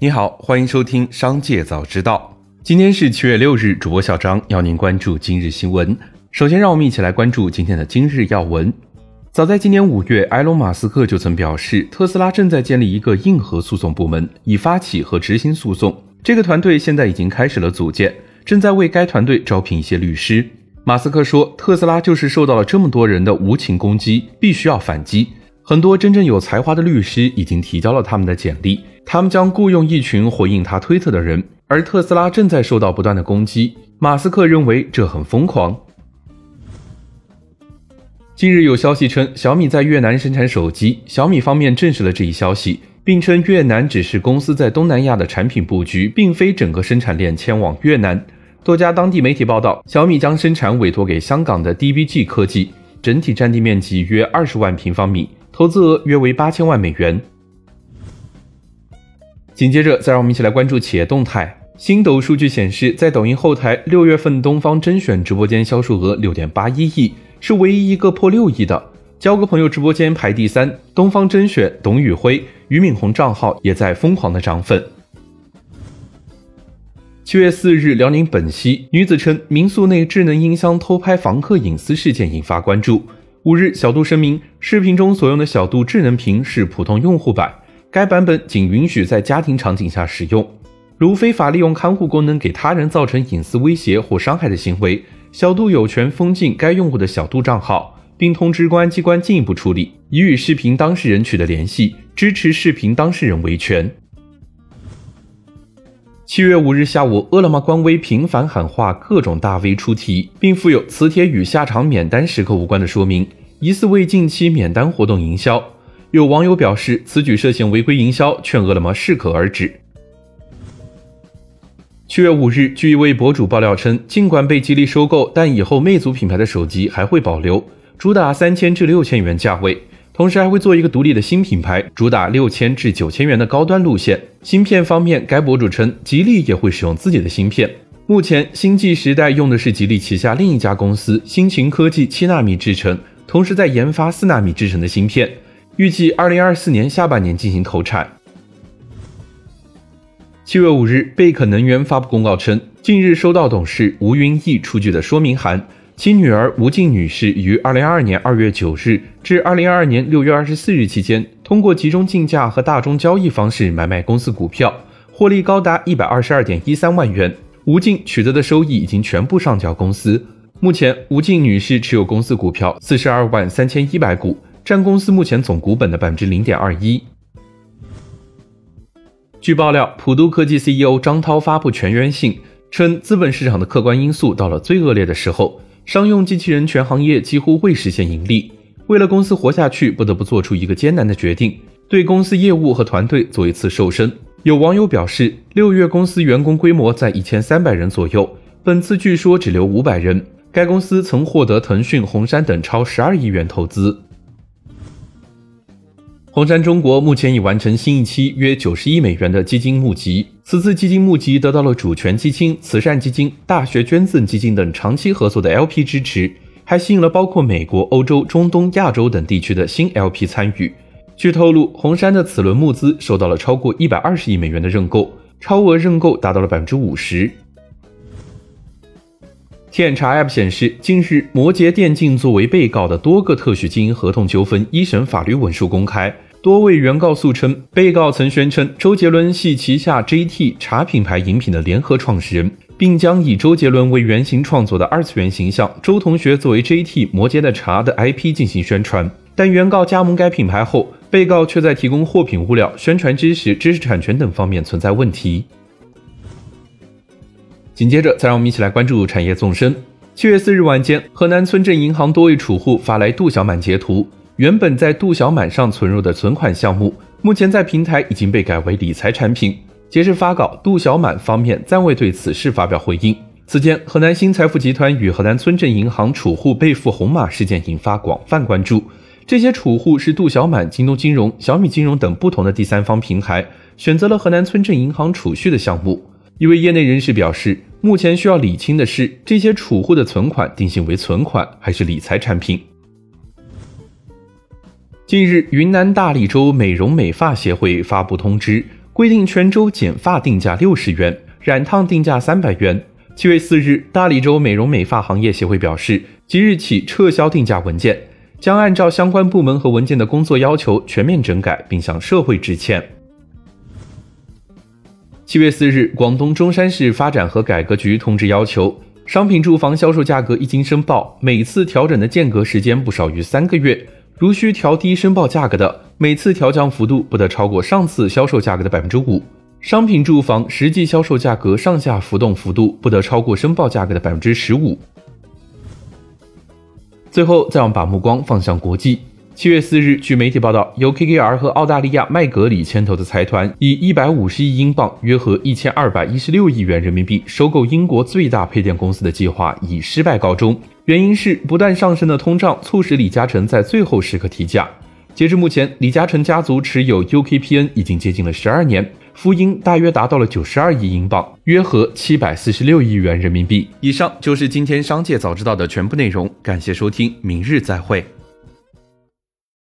你好，欢迎收听《商界早知道》。今天是七月六日，主播小张要您关注今日新闻。首先，让我们一起来关注今天的今日要闻。早在今年五月，埃隆·马斯克就曾表示，特斯拉正在建立一个硬核诉讼部门，以发起和执行诉讼。这个团队现在已经开始了组建，正在为该团队招聘一些律师。马斯克说，特斯拉就是受到了这么多人的无情攻击，必须要反击。很多真正有才华的律师已经提交了他们的简历，他们将雇佣一群回应他推特的人，而特斯拉正在受到不断的攻击。马斯克认为这很疯狂。近日有消息称，小米在越南生产手机，小米方面证实了这一消息，并称越南只是公司在东南亚的产品布局，并非整个生产链迁往越南。多家当地媒体报道，小米将生产委托给香港的 DBG 科技，整体占地面积约二十万平方米。投资额约为八千万美元。紧接着，再让我们一起来关注企业动态。星抖数据显示，在抖音后台，六月份东方甄选直播间销售额六点八一亿，是唯一一个破六亿的。交个朋友直播间排第三，东方甄选董宇辉、俞敏洪账号也在疯狂的涨粉。七月四日，辽宁本溪女子称民宿内智能音箱偷拍房客隐私事件引发关注。五日，小度声明，视频中所用的小度智能屏是普通用户版，该版本仅允许在家庭场景下使用。如非法利用看护功能给他人造成隐私威胁或伤害的行为，小度有权封禁该用户的小度账号，并通知公安机关进一步处理，已与视频当事人取得联系，支持视频当事人维权。七月五日下午，饿了么官微频繁喊话各种大 V 出题，并附有此帖与下场免单时刻无关的说明，疑似为近期免单活动营销。有网友表示，此举涉嫌违规营销，劝饿了么适可而止。七月五日，据一位博主爆料称，尽管被吉利收购，但以后魅族品牌的手机还会保留，主打三千至六千元价位。同时还会做一个独立的新品牌，主打六千至九千元的高端路线。芯片方面，该博主称吉利也会使用自己的芯片。目前，星际时代用的是吉利旗下另一家公司新秦科技七纳米制程，同时在研发四纳米制程的芯片，预计二零二四年下半年进行投产。七月五日，贝肯能源发布公告称，近日收到董事吴云逸出具的说明函。其女儿吴静女士于二零二二年二月九日至二零二二年六月二十四日期间，通过集中竞价和大宗交易方式买卖公司股票，获利高达一百二十二点一三万元。吴静取得的收益已经全部上缴公司。目前，吴静女士持有公司股票四十二万三千一百股，占公司目前总股本的百分之零点二一。据爆料，普渡科技 CEO 张涛发布全员信，称资本市场的客观因素到了最恶劣的时候。商用机器人全行业几乎未实现盈利，为了公司活下去，不得不做出一个艰难的决定，对公司业务和团队做一次瘦身。有网友表示，六月公司员工规模在一千三百人左右，本次据说只留五百人。该公司曾获得腾讯、红杉等超十二亿元投资。红杉中国目前已完成新一期约九十亿美元的基金募集。此次基金募集得到了主权基金、慈善基金、大学捐赠基金等长期合作的 LP 支持，还吸引了包括美国、欧洲、中东、亚洲等地区的新 LP 参与。据透露，红杉的此轮募资受到了超过一百二十亿美元的认购，超额认购达到了百分之五十。天眼查 App 显示，近日摩羯电竞作为被告的多个特许经营合同纠纷一审法律文书公开。多位原告诉称，被告曾宣称周杰伦系旗下 JT 茶品牌饮品的联合创始人，并将以周杰伦为原型创作的二次元形象周同学作为 JT 摩羯的茶的 IP 进行宣传。但原告加盟该品牌后，被告却在提供货品物料、宣传知识、知识产权等方面存在问题。紧接着，再让我们一起来关注产业纵深。七月四日晚间，河南村镇银行多位储户发来杜小满截图。原本在杜小满上存入的存款项目，目前在平台已经被改为理财产品。截至发稿，杜小满方面暂未对此事发表回应。此前，河南新财富集团与河南村镇银行储户被付红码事件引发广泛关注。这些储户是杜小满、京东金融、小米金融等不同的第三方平台选择了河南村镇银行储蓄的项目。一位业内人士表示，目前需要理清的是，这些储户的存款定性为存款还是理财产品。近日，云南大理州美容美发协会发布通知，规定全州剪发定价六十元，染烫定价三百元。七月四日，大理州美容美发行业协会表示，即日起撤销定价文件，将按照相关部门和文件的工作要求全面整改，并向社会致歉。七月四日，广东中山市发展和改革局通知要求，商品住房销售价格一经申报，每次调整的间隔时间不少于三个月。如需调低申报价格的，每次调降幅度不得超过上次销售价格的百分之五。商品住房实际销售价格上下浮动幅度不得超过申报价格的百分之十五。最后，再让把目光放向国际。七月四日，据媒体报道，由 KKR 和澳大利亚麦格里牵头的财团以一百五十亿英镑（约合一千二百一十六亿元人民币）收购英国最大配电公司的计划以失败告终。原因是不断上升的通胀促使李嘉诚在最后时刻提价。截至目前，李嘉诚家族持有 UKPN 已经接近了十二年，浮盈大约达到了九十二亿英镑，约合七百四十六亿元人民币。以上就是今天商界早知道的全部内容，感谢收听，明日再会。